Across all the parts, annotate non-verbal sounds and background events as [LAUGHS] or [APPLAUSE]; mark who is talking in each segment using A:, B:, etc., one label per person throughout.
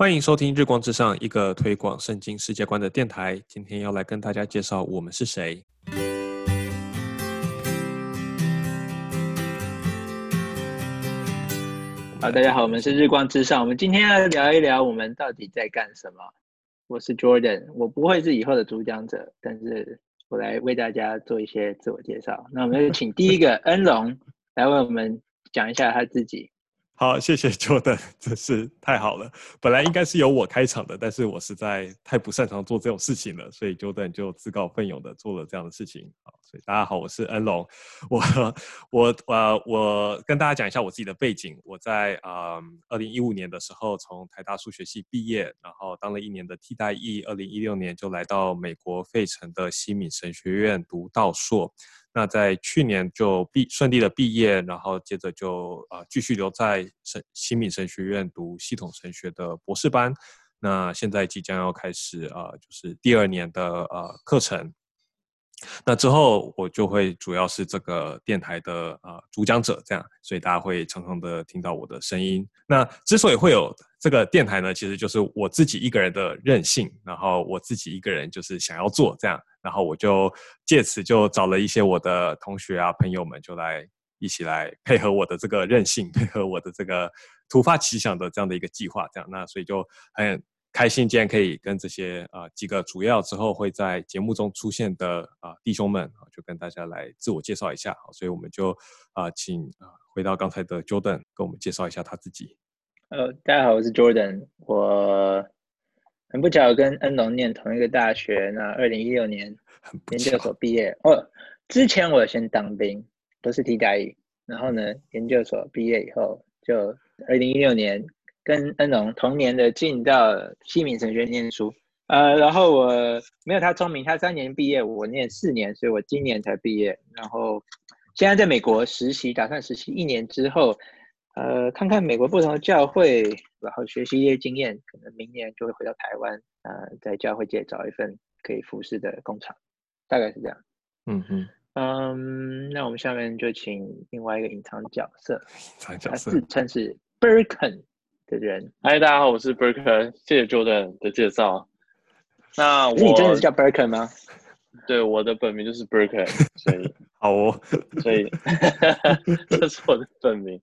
A: 欢迎收听《日光之上》，一个推广圣经世界观的电台。今天要来跟大家介绍我们是谁。
B: 好，大家好，我们是日光之上。我们今天要聊一聊我们到底在干什么。我是 Jordan，我不会是以后的主讲者，但是我来为大家做一些自我介绍。那我们就请第一个 [LAUGHS] 恩龙来为我们讲一下他自己。
A: 好，谢谢 [LAUGHS] Jordan，[LAUGHS] 真是太好了。本来应该是由我开场的，但是我实在太不擅长做这种事情了，所以 Jordan 就自告奋勇的做了这样的事情。好，所以大家好，我是恩龙。我我呃我跟大家讲一下我自己的背景。我在呃二零一五年的时候从台大数学系毕业，然后当了一年的替代役。二零一六年就来到美国费城的西敏神学院读道硕。那在去年就毕顺利的毕业，然后接着就啊继续留在神新敏神学院读系统神学的博士班。那现在即将要开始啊就是第二年的呃课程。那之后我就会主要是这个电台的呃主讲者，这样，所以大家会常常的听到我的声音。那之所以会有这个电台呢，其实就是我自己一个人的任性，然后我自己一个人就是想要做这样。然后我就借此就找了一些我的同学啊朋友们，就来一起来配合我的这个任性，配合我的这个突发奇想的这样的一个计划，这样那所以就很开心，今天可以跟这些啊几个主要之后会在节目中出现的啊弟兄们啊，就跟大家来自我介绍一下。好，所以我们就啊请啊回到刚才的 Jordan，跟我们介绍一下他自己。
B: 呃，大家好，我是 Jordan，我。很不巧跟恩龙念同一个大学，那二零一六年研究所毕业。哦，之前我先当兵，都是替代役。然后呢，研究所毕业以后，就二零一六年跟恩龙同年的进到西敏神学念书。呃，然后我没有他聪明，他三年毕业，我念四年，所以我今年才毕业。然后现在在美国实习，打算实习一年之后。呃，看看美国不同的教会，然后学习一些经验，可能明年就会回到台湾，呃，在教会界找一份可以服侍的工厂，大概是这样。
A: 嗯哼，
B: 嗯，那我们下面就请另外一个隐藏角色，
A: 他
B: 自称是 Birken 的人。
C: 嗨，大家好，我是 Birken，谢谢 Jordan 的介绍。那我
B: 你真的是叫 Birken 吗？
C: 对，我的本名就是 Birken，所以 [LAUGHS]
A: 好哦，
C: 所以 [LAUGHS] 这是我的本名。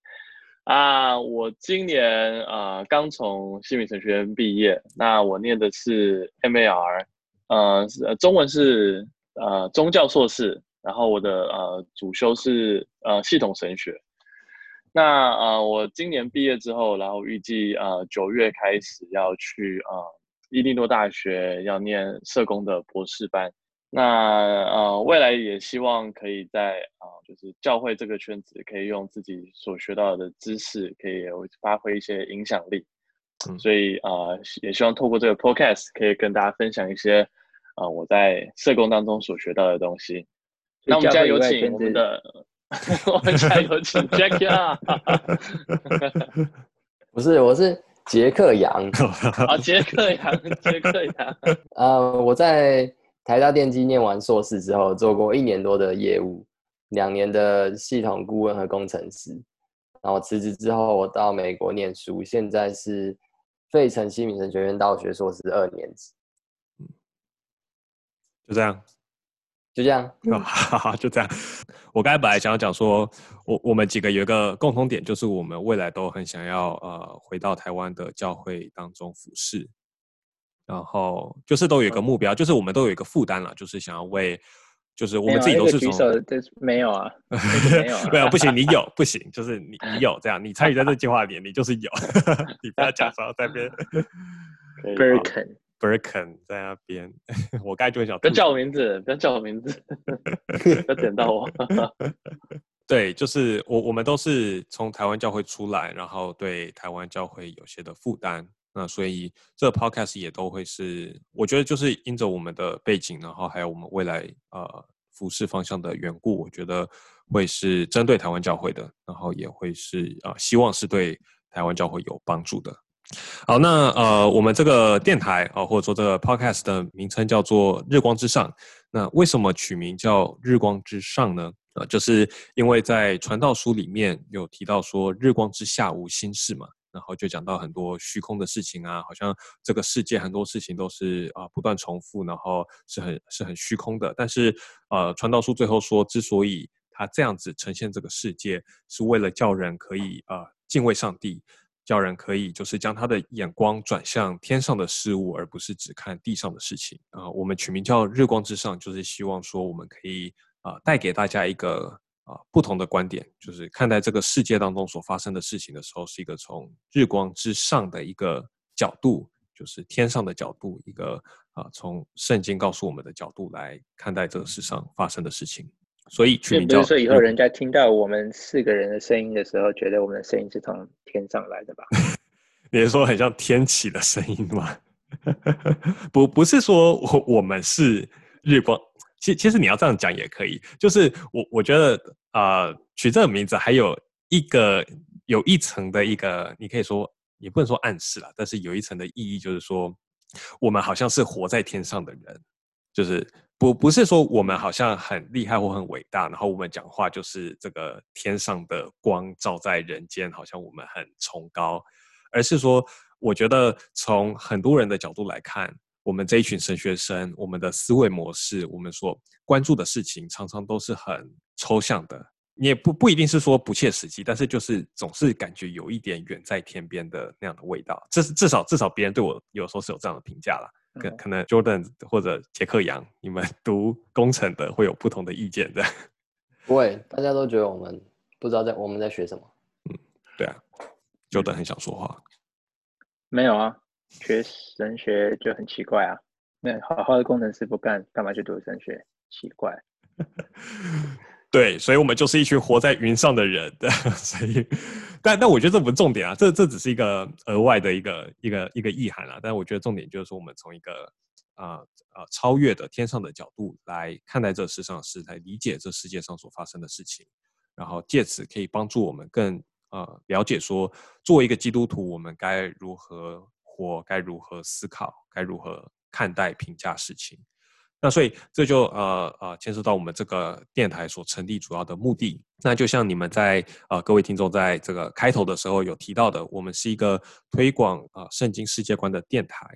C: 啊，我今年啊刚从西敏神学院毕业，那我念的是 MAR，呃，中文是呃宗教硕士，然后我的呃主修是呃系统神学。那呃我今年毕业之后，然后预计呃九月开始要去啊伊利诺大学要念社工的博士班。那呃，未来也希望可以在啊，就是教会这个圈子，可以用自己所学到的知识，可以发挥一些影响力。所以啊，也希望透过这个 podcast，可以跟大家分享一些啊，我在社工当中所学到的东西。那我们现在有请我们的，[LAUGHS] 我们现在有请 [LAUGHS] Jack 啊，[LAUGHS]
D: 不是，我是杰克杨。
C: 啊，杰克杨，杰克杨。
D: 呃，我在。台大电机念完硕士之后，做过一年多的业务，两年的系统顾问和工程师。然后辞职之后，我到美国念书，现在是费城西敏神学院大学硕士二年级。
A: 嗯，就这样，
D: 就这样，[LAUGHS]
A: 就这样。我刚才本来想要讲说，我我们几个有一个共同点，就是我们未来都很想要呃回到台湾的教会当中服侍。然后就是都有一个目标，就是我们都有一个负担了，就是想要为，就是我们自己都是
B: 举手，这没有啊，没有，
A: 没有，不行，你有不行，就是你你有这样，你参与在这计划里，你就是有，你不要假装在边。
B: Birken，Birken
A: 在那边，[LAUGHS] 我刚才就会想，
C: 不要叫我名字，不要叫我名字，[LAUGHS] 不要点到我。[LAUGHS]
A: 对，就是我我们都是从台湾教会出来，然后对台湾教会有些的负担。那所以这个 podcast 也都会是，我觉得就是因着我们的背景，然后还有我们未来呃服饰方向的缘故，我觉得会是针对台湾教会的，然后也会是啊，希望是对台湾教会有帮助的。好，那呃，我们这个电台啊，或者说这个 podcast 的名称叫做日光之上。那为什么取名叫日光之上呢？啊，就是因为在传道书里面有提到说日光之下无心事嘛。然后就讲到很多虚空的事情啊，好像这个世界很多事情都是啊不断重复，然后是很是很虚空的。但是呃，传道书最后说，之所以他这样子呈现这个世界，是为了叫人可以呃敬畏上帝。叫人可以就是将他的眼光转向天上的事物，而不是只看地上的事情啊。我们取名叫“日光之上”，就是希望说我们可以啊带给大家一个啊不同的观点，就是看待这个世界当中所发生的事情的时候，是一个从日光之上的一个角度，就是天上的角度，一个啊从圣经告诉我们的角度来看待这个世上发生的事情。所以，
B: 并不是说以后人家听到我们四个人的声音的时候，觉得我们的声音是从天上来的吧？[LAUGHS]
A: 你是说很像天启的声音吗？不，不是说我我们是日光。其其实你要这样讲也可以。就是我我觉得啊，取这个名字还有一个有一层的一个，你可以说也不能说暗示了，但是有一层的意义，就是说我们好像是活在天上的人，就是。不不是说我们好像很厉害或很伟大，然后我们讲话就是这个天上的光照在人间，好像我们很崇高，而是说，我觉得从很多人的角度来看，我们这一群神学生，我们的思维模式，我们所关注的事情，常常都是很抽象的，你也不不一定是说不切实际，但是就是总是感觉有一点远在天边的那样的味道，这至少至少别人对我有时候是有这样的评价了。可可能 Jordan 或者杰克杨，你们 [LAUGHS] 读工程的会有不同的意见的。[LAUGHS]
D: 不会，大家都觉得我们不知道在我们在学什么。
A: 嗯，对啊，Jordan 很想说话。
B: 没有啊，学神学就很奇怪啊。那好好的工程师不干，干嘛去读神学？奇怪。[LAUGHS]
A: 对，所以我们就是一群活在云上的人。[LAUGHS] 所以，但但我觉得这不是重点啊，这这只是一个额外的一个一个一个意涵啊。但我觉得重点就是说，我们从一个啊啊超越的天上的角度来看待这世上的事，来理解这世界上所发生的事情，然后借此可以帮助我们更呃了解说，作为一个基督徒，我们该如何活，该如何思考，该如何看待评价事情。那所以这就呃呃牵涉到我们这个电台所成立主要的目的。那就像你们在呃各位听众在这个开头的时候有提到的，我们是一个推广啊圣经世界观的电台。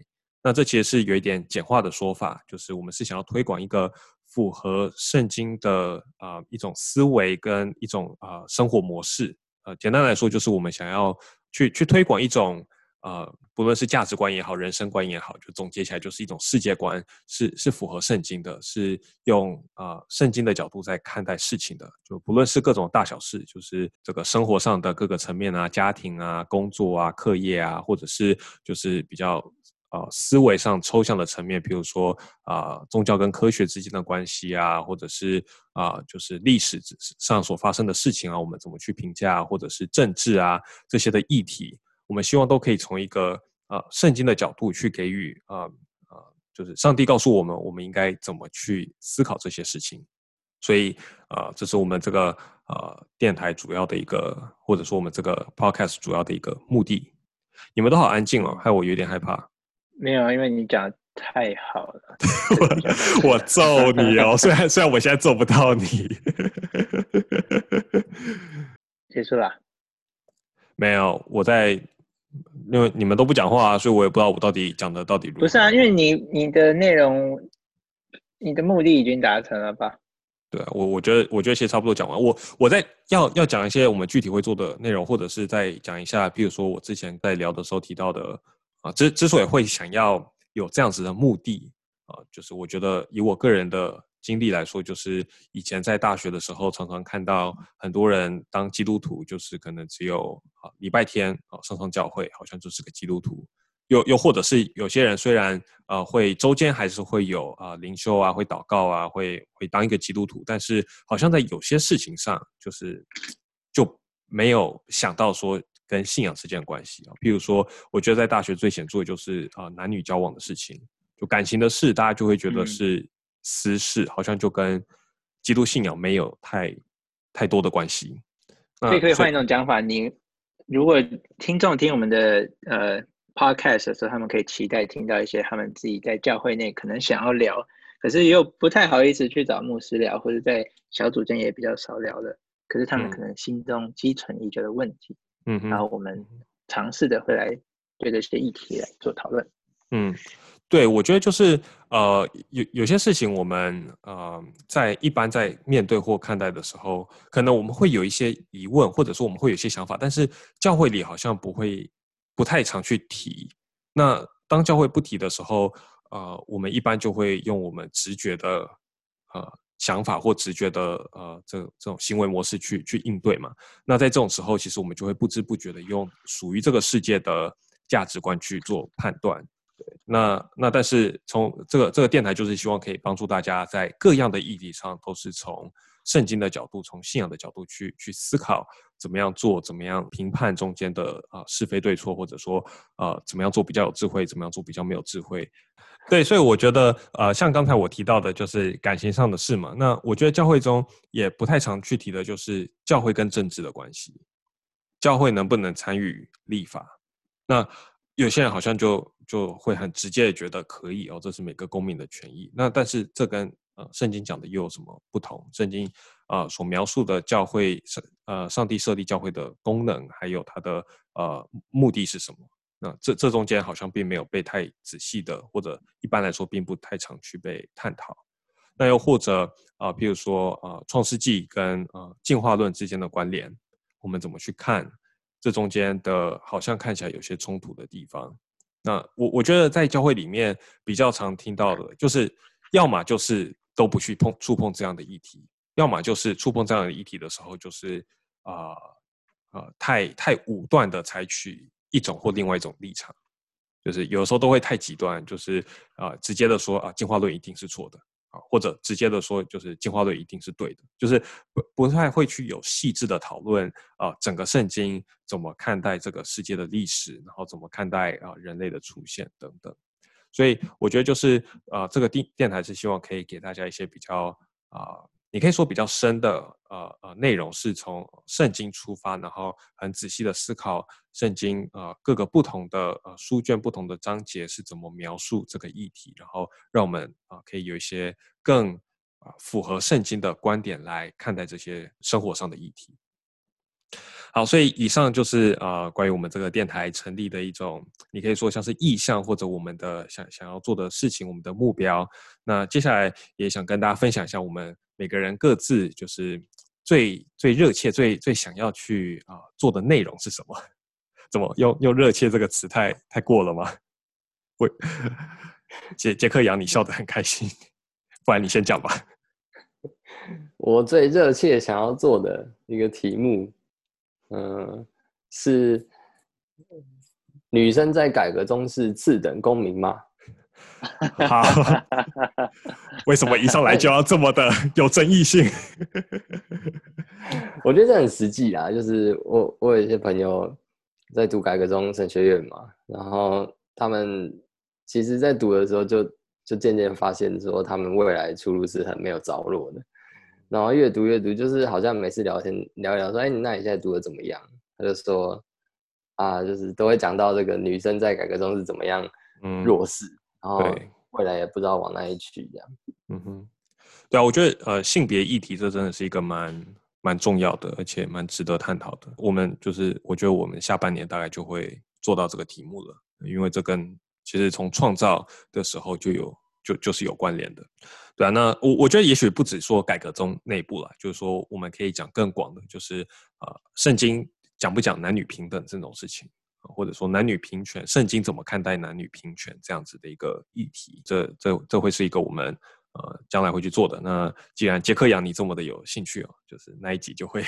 A: 那这其实是有一点简化的说法，就是我们是想要推广一个符合圣经的啊一种思维跟一种啊生活模式。呃，简单来说就是我们想要去去推广一种。呃，不论是价值观也好，人生观也好，就总结起来就是一种世界观，是是符合圣经的，是用啊圣经的角度在看待事情的。就不论是各种大小事，就是这个生活上的各个层面啊，家庭啊、工作啊、课业啊，或者是就是比较啊思维上抽象的层面，比如说啊宗教跟科学之间的关系啊，或者是啊就是历史上所发生的事情啊，我们怎么去评价，或者是政治啊这些的议题。我们希望都可以从一个呃圣经的角度去给予啊啊，就是上帝告诉我们，我们应该怎么去思考这些事情。所以啊，这是我们这个呃电台主要的一个，或者说我们这个 podcast 主要的一个目的。你们都好安静哦，害我有点害怕。
B: 没有啊，因为你讲太好了。[LAUGHS]
A: 我揍你哦！虽然虽然我现在揍不到你。
B: 结束了。
A: 没有，我在。因为你们都不讲话，所以我也不知道我到底讲的到底如何。
B: 不是啊，因为你你的内容，你的目的已经达成了吧？
A: 对啊，我我觉得我觉得其实差不多讲完。我我在要要讲一些我们具体会做的内容，或者是再讲一下，比如说我之前在聊的时候提到的啊，之之所以会想要有这样子的目的啊，就是我觉得以我个人的。经历来说，就是以前在大学的时候，常常看到很多人当基督徒，就是可能只有啊礼拜天啊上上教会，好像就是个基督徒。又又或者是有些人虽然呃会周间还是会有啊灵修啊，会祷告啊，会会当一个基督徒，但是好像在有些事情上，就是就没有想到说跟信仰之间的关系啊。譬如说，我觉得在大学最显著的就是啊男女交往的事情，就感情的事，大家就会觉得是。私事好像就跟基督信仰没有太太多的关系，
B: 所以可以换一种讲法。你如果听众听我们的呃 podcast 的时候，他们可以期待听到一些他们自己在教会内可能想要聊，可是又不太好意思去找牧师聊，或者在小组间也比较少聊的，可是他们可能心中积存已久的问题。嗯，然后我们尝试的会来对这些议题来做讨论。
A: 嗯，对，我觉得就是呃，有有些事情我们呃在一般在面对或看待的时候，可能我们会有一些疑问，或者说我们会有一些想法，但是教会里好像不会不太常去提。那当教会不提的时候，呃，我们一般就会用我们直觉的呃想法或直觉的呃这这种行为模式去去应对嘛。那在这种时候，其实我们就会不知不觉的用属于这个世界的价值观去做判断。那那但是从这个这个电台就是希望可以帮助大家在各样的议题上都是从圣经的角度、从信仰的角度去去思考。怎么样做？怎么样评判中间的啊是非对错，或者说呃怎么样做比较有智慧？怎么样做比较没有智慧？对，所以我觉得呃像刚才我提到的，就是感情上的事嘛。那我觉得教会中也不太常去提的，就是教会跟政治的关系。教会能不能参与立法？那有些人好像就就会很直接的觉得可以哦，这是每个公民的权益。那但是这跟呃圣经讲的又有什么不同？圣经。啊，所描述的教会上呃，上帝设立教会的功能，还有它的呃目的是什么？那这这中间好像并没有被太仔细的，或者一般来说并不太常去被探讨。那又或者啊，比如说啊，创世纪跟呃进化论之间的关联，我们怎么去看这中间的？好像看起来有些冲突的地方。那我我觉得在教会里面比较常听到的，就是要么就是都不去碰触碰这样的议题。要么就是触碰这样的议题的时候，就是啊啊太太武断的采取一种或另外一种立场，就是有时候都会太极端，就是啊直接的说啊进化论一定是错的啊，或者直接的说就是进化论一定是对的，就是不不太会去有细致的讨论啊整个圣经怎么看待这个世界的历史，然后怎么看待啊人类的出现等等。所以我觉得就是啊这个电电台是希望可以给大家一些比较啊。你可以说比较深的呃呃内容是从圣经出发，然后很仔细的思考圣经呃各个不同的呃书卷不同的章节是怎么描述这个议题，然后让我们啊可以有一些更啊符合圣经的观点来看待这些生活上的议题。好，所以以上就是啊关于我们这个电台成立的一种，你可以说像是意向或者我们的想想要做的事情，我们的目标。那接下来也想跟大家分享一下我们。每个人各自就是最最热切、最最想要去啊做的内容是什么？[LAUGHS] 怎么用用“热切”这个词太太过了吗？喂，杰杰克杨，你笑得很开心，不然你先讲吧。[LAUGHS]
D: 我最热切想要做的一个题目，嗯，是女生在改革中是次等公民吗？
A: 好，为什么一上来就要这么的 [LAUGHS] 有争议性？[LAUGHS]
D: 我觉得这很实际啦，就是我我有一些朋友在读改革中神学院嘛，然后他们其实，在读的时候就就渐渐发现说，他们未来出路是很没有着落的。然后越读越读，就是好像每次聊天聊一聊说，哎，那你现在读的怎么样？他就说啊，就是都会讲到这个女生在改革中是怎么样弱势。然后未来也不知道往哪里去，这样。
A: 嗯哼，对啊，我觉得呃，性别议题这真的是一个蛮蛮重要的，而且蛮值得探讨的。我们就是我觉得我们下半年大概就会做到这个题目了，因为这跟其实从创造的时候就有就就是有关联的。对啊，那我我觉得也许不止说改革中内部了，就是说我们可以讲更广的，就是啊，圣经讲不讲男女平等这种事情。或者说男女平权，圣经怎么看待男女平权这样子的一个议题？这这这会是一个我们呃将来会去做的。那既然杰克杨你这么的有兴趣哦，就是那一集就会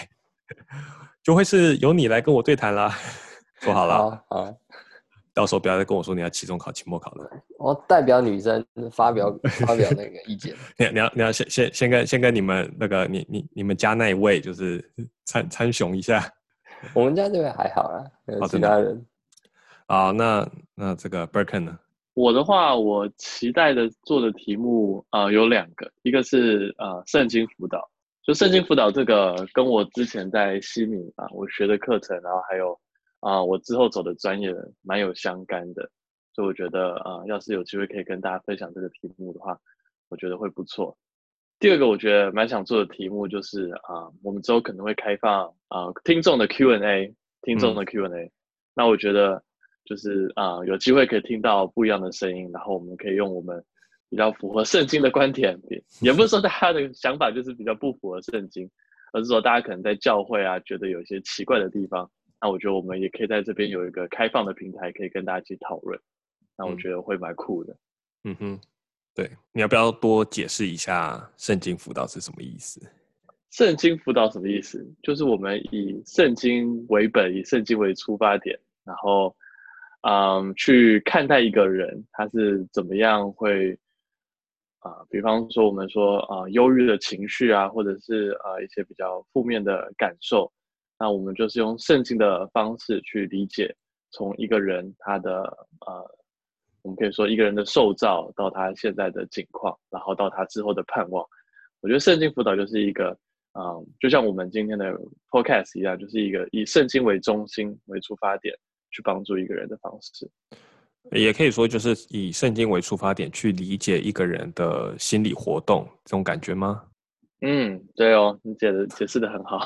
A: [LAUGHS] 就会是由你来跟我对谈啦。说好了，
D: 好，好
A: 到时候不要再跟我说你要期中考、期末考了。
D: 我代表女生发表发表那个意见。[LAUGHS]
A: 你你要你要先先先跟先跟你们那个你你你们家那一位就是 [LAUGHS] 参参雄一下。
D: 我们家这边还好啦，其他人。
A: 好，那那这个 Birken 呢？
C: 我的话，我期待的做的题目啊有两个，一个是呃圣经辅导，就圣经辅导这个跟我之前在西敏啊我学的课程，然后还有啊我之后走的专业蛮有相干的，所以我觉得啊要是有机会可以跟大家分享这个题目的话，我觉得会不错。第二个我觉得蛮想做的题目就是啊，我们之后可能会开放啊听众的 Q&A，听众的 Q&A。那我觉得就是啊，有机会可以听到不一样的声音，然后我们可以用我们比较符合圣经的观点，也 [LAUGHS] 不是说大家的想法就是比较不符合圣经，而是说大家可能在教会啊觉得有一些奇怪的地方，那我觉得我们也可以在这边有一个开放的平台，可以跟大家一起讨论。那我觉得会蛮酷的。
A: 嗯哼，对，你要不要多解释一下圣经辅导是什么意思？
C: 圣经辅导什么意思？就是我们以圣经为本，以圣经为出发点，然后，嗯，去看待一个人他是怎么样会，啊，比方说我们说啊，忧郁的情绪啊，或者是啊一些比较负面的感受，那我们就是用圣经的方式去理解，从一个人他的呃，我们可以说一个人的受造到他现在的境况，然后到他之后的盼望。我觉得圣经辅导就是一个。啊，就像我们今天的 podcast 一样，就是一个以圣经为中心为出发点去帮助一个人的方式，
A: 也可以说就是以圣经为出发点去理解一个人的心理活动，这种感觉吗？
C: 嗯，对哦，你解的解释的很好，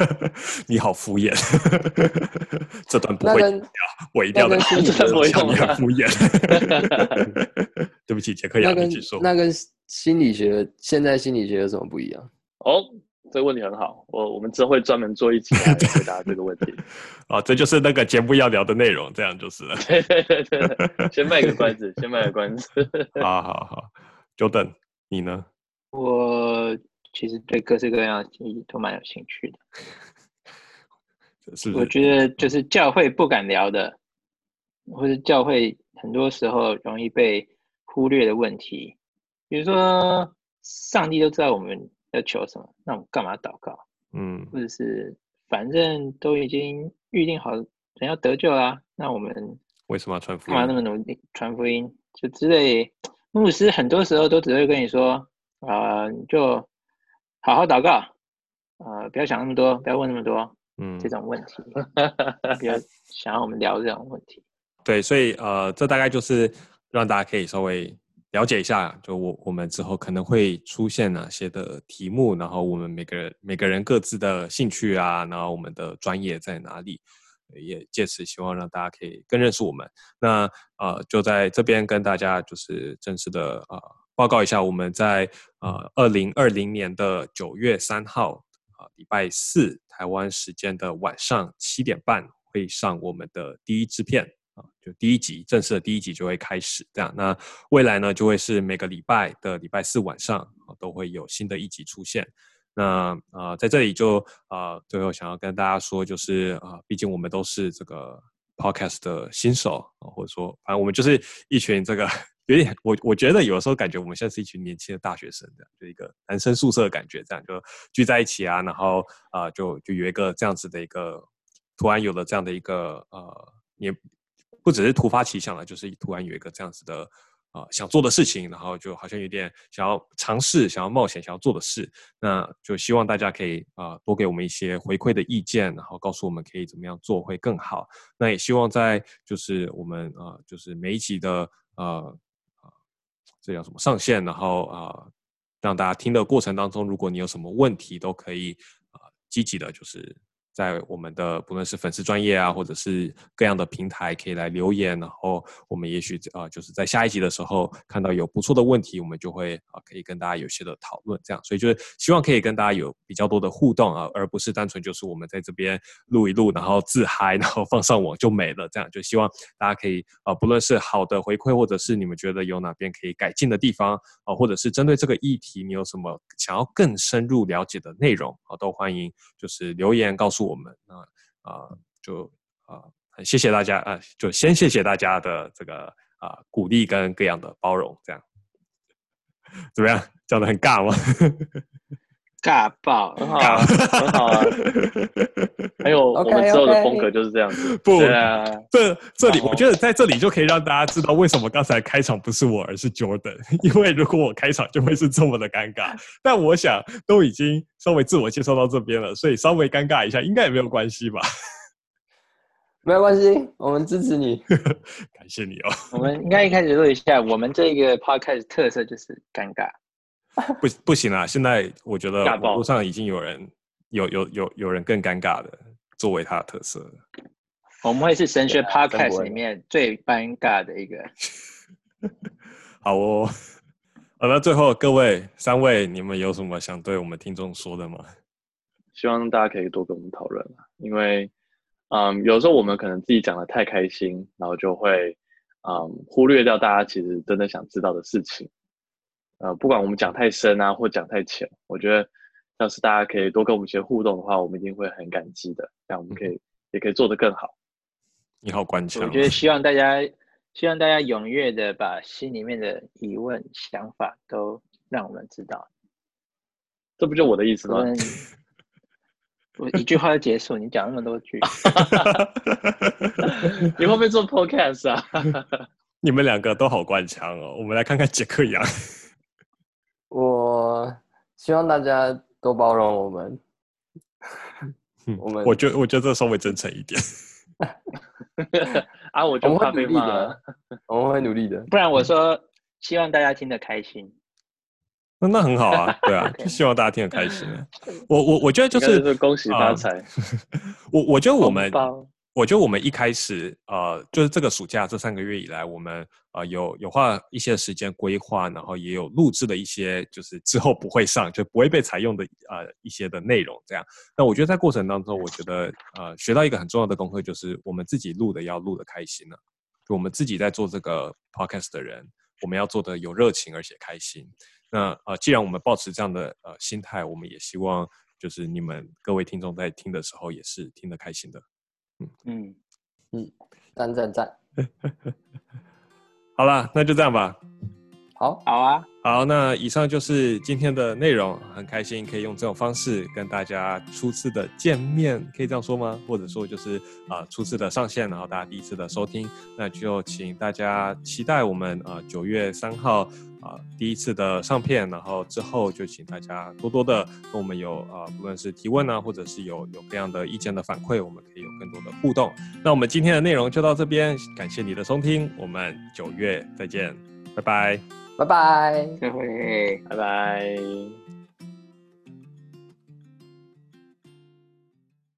C: [LAUGHS]
A: 你好敷衍，[LAUGHS] 这段不会掉，我一定要的，
C: 这段不会
A: 你很敷衍，[LAUGHS] 对不起，杰克亚，你说，
D: 那跟心理学现在心理学有什么不一样？
C: 哦。这个问题很好，我我们之后会专门做一期来回答这个问题。
A: 啊，[LAUGHS] 这就是那个节目要聊的内容，这样就是了。
C: 对对对对，先卖个关子，先卖个关子。
A: 好 [LAUGHS] 好好，久等你呢？
B: 我其实对各式各样的建议都蛮有兴趣的。
A: 是，
B: 我觉得就是教会不敢聊的，或者教会很多时候容易被忽略的问题，比如说上帝都知道我们。要求什么？那我们干嘛祷告？嗯，或者是反正都已经预定好人要得救啦，那我们
A: 为什么要传福音？
B: 干嘛那么努力传福音？就之类，牧师很多时候都只会跟你说啊，你就好好祷告，呃，不要想那么多，不要问那么多，嗯，这种问题，比较想要我们聊这种问题。[LAUGHS]
A: 对，所以呃，这大概就是让大家可以稍微。了解一下，就我我们之后可能会出现哪些的题目，然后我们每个人每个人各自的兴趣啊，然后我们的专业在哪里，也借此希望让大家可以更认识我们。那呃，就在这边跟大家就是正式的呃报告一下，我们在呃二零二零年的九月三号啊礼拜四台湾时间的晚上七点半会上我们的第一支片。就第一集正式的第一集就会开始，这样。那未来呢，就会是每个礼拜的礼拜四晚上都会有新的一集出现。那啊，在这里就啊，最后想要跟大家说，就是啊，毕竟我们都是这个 podcast 的新手啊，或者说，反正我们就是一群这个有点，我我觉得有的时候感觉我们现在是一群年轻的大学生，这样就一个男生宿舍的感觉，这样就聚在一起啊，然后啊，就就有一个这样子的一个，突然有了这样的一个呃，也。不只是突发奇想了，就是突然有一个这样子的啊想做的事情，然后就好像有点想要尝试、想要冒险、想要做的事，那就希望大家可以啊多给我们一些回馈的意见，然后告诉我们可以怎么样做会更好。那也希望在就是我们啊就是每一集的呃啊这叫什么上线，然后啊让大家听的过程当中，如果你有什么问题，都可以啊积极的，就是。在我们的不论是粉丝专业啊，或者是各样的平台，可以来留言，然后我们也许啊，就是在下一集的时候看到有不错的问题，我们就会啊，可以跟大家有些的讨论，这样，所以就是希望可以跟大家有比较多的互动啊，而不是单纯就是我们在这边录一录，然后自嗨，然后放上网就没了，这样就希望大家可以啊，不论是好的回馈，或者是你们觉得有哪边可以改进的地方啊，或者是针对这个议题你有什么想要更深入了解的内容啊，都欢迎就是留言告诉我。我们那啊，就啊，很谢谢大家啊，就先谢谢大家的这个啊鼓励跟各样的包容，这样 [LAUGHS] 怎么样？讲的很尬吗？
B: 尬爆，
C: 很好，很好啊。[LAUGHS] 还有我们之后的风格就是这样子。
A: 不，这这里我觉得在这里就可以让大家知道为什么刚才开场不是我，而是 Jordan。[LAUGHS] 因为如果我开场就会是这么的尴尬。[LAUGHS] 但我想都已经稍微自我介绍到这边了，所以稍微尴尬一下应该也没有关系吧？
D: 没有关系，我们支持你，
A: 感谢你哦。
B: 我们应该一开始说一下，我们这个 podcast 特色就是尴尬。
A: 不不行啊！现在我觉得网络上已经有人有有有有人更尴尬的作为他的特色
B: 我们会是神学 podcast 里面最尴尬的一个。[LAUGHS]
A: 好哦，好，那最后各位三位，你们有什么想对我们听众说的吗？
C: 希望大家可以多跟我们讨论因为，嗯，有时候我们可能自己讲的太开心，然后就会，嗯，忽略掉大家其实真的想知道的事情。呃，不管我们讲太深啊，或讲太浅，我觉得要是大家可以多跟我们一些互动的话，我们一定会很感激的。这样我们可以也可以做得更好。
A: 你好，关强。
B: 我觉得希望大家，希望大家踊跃的把心里面的疑问、想法都让我们知道。
C: 这不就我的意思吗？[LAUGHS]
B: 我一句话就结束，你讲那么多句。[LAUGHS]
C: 你会不会做 podcast 啊？[LAUGHS]
A: 你们两个都好官腔哦。我们来看看杰克杨。
D: 我希望大家多包容我们。[LAUGHS] 我们
A: 我觉得我觉得这稍微真诚一点。[LAUGHS]
C: 啊，我就
D: 会努力的，[LAUGHS] 我们会努力的。
B: 不然我说希望大家听得开心。
A: 那那很好啊，对啊，就希望大家听得开心。我我我觉得就是
C: 恭喜发财。
A: 我我觉得我们。我觉得我们一开始，呃，就是这个暑假这三个月以来，我们呃有有花一些时间规划，然后也有录制的一些，就是之后不会上就不会被采用的呃一些的内容。这样，那我觉得在过程当中，我觉得呃学到一个很重要的功课，就是我们自己录的要录的开心了。就我们自己在做这个 podcast 的人，我们要做的有热情而且开心。那呃，既然我们保持这样的呃心态，我们也希望就是你们各位听众在听的时候也是听得开心的。
B: 嗯
D: 嗯，赞赞赞！[LAUGHS]
A: 好了，那就这样吧。
D: 好，
B: 好啊，
A: 好。那以上就是今天的内容，很开心可以用这种方式跟大家初次的见面，可以这样说吗？或者说就是啊初次的上线，然后大家第一次的收听，那就请大家期待我们啊九月三号。啊，第一次的上片，然后之后就请大家多多的跟我们有啊，不论是提问啊，或者是有有各样的意见的反馈，我们可以有更多的互动。那我们今天的内容就到这边，感谢你的收听，我们九月再见，拜拜，
D: 拜拜，
B: 拜拜，
C: 拜拜。